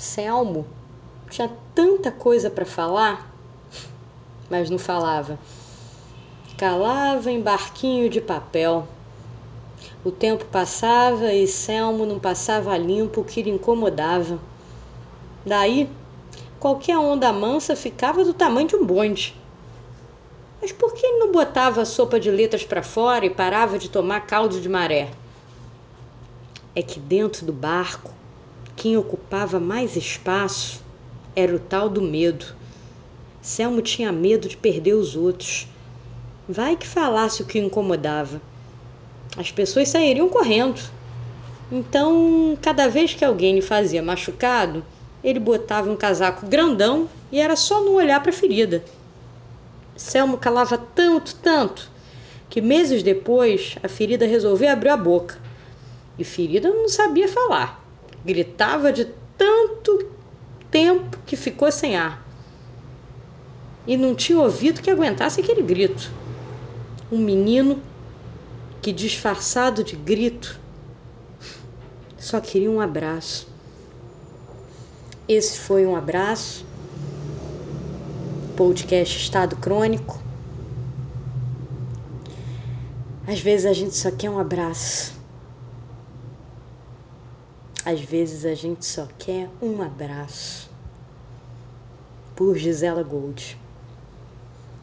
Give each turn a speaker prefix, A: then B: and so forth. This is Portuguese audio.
A: Selmo tinha tanta coisa para falar, mas não falava. Calava em barquinho de papel. O tempo passava e Selmo não passava limpo o que lhe incomodava. Daí, qualquer onda mansa ficava do tamanho de um bonde. Mas por que ele não botava a sopa de letras para fora e parava de tomar caldo de maré? É que dentro do barco, quem ocupava mais espaço era o tal do medo. Selmo tinha medo de perder os outros. Vai que falasse o que o incomodava. As pessoas sairiam correndo. Então, cada vez que alguém lhe fazia machucado, ele botava um casaco grandão e era só não olhar para a ferida. Selmo calava tanto, tanto, que meses depois a ferida resolveu abrir a boca. E ferida não sabia falar. Gritava de tanto tempo que ficou sem ar. E não tinha ouvido que aguentasse aquele grito. Um menino que, disfarçado de grito, só queria um abraço. Esse foi um abraço. Podcast Estado Crônico. Às vezes a gente só quer um abraço. Às vezes a gente só quer um abraço. Por Gisela Gold.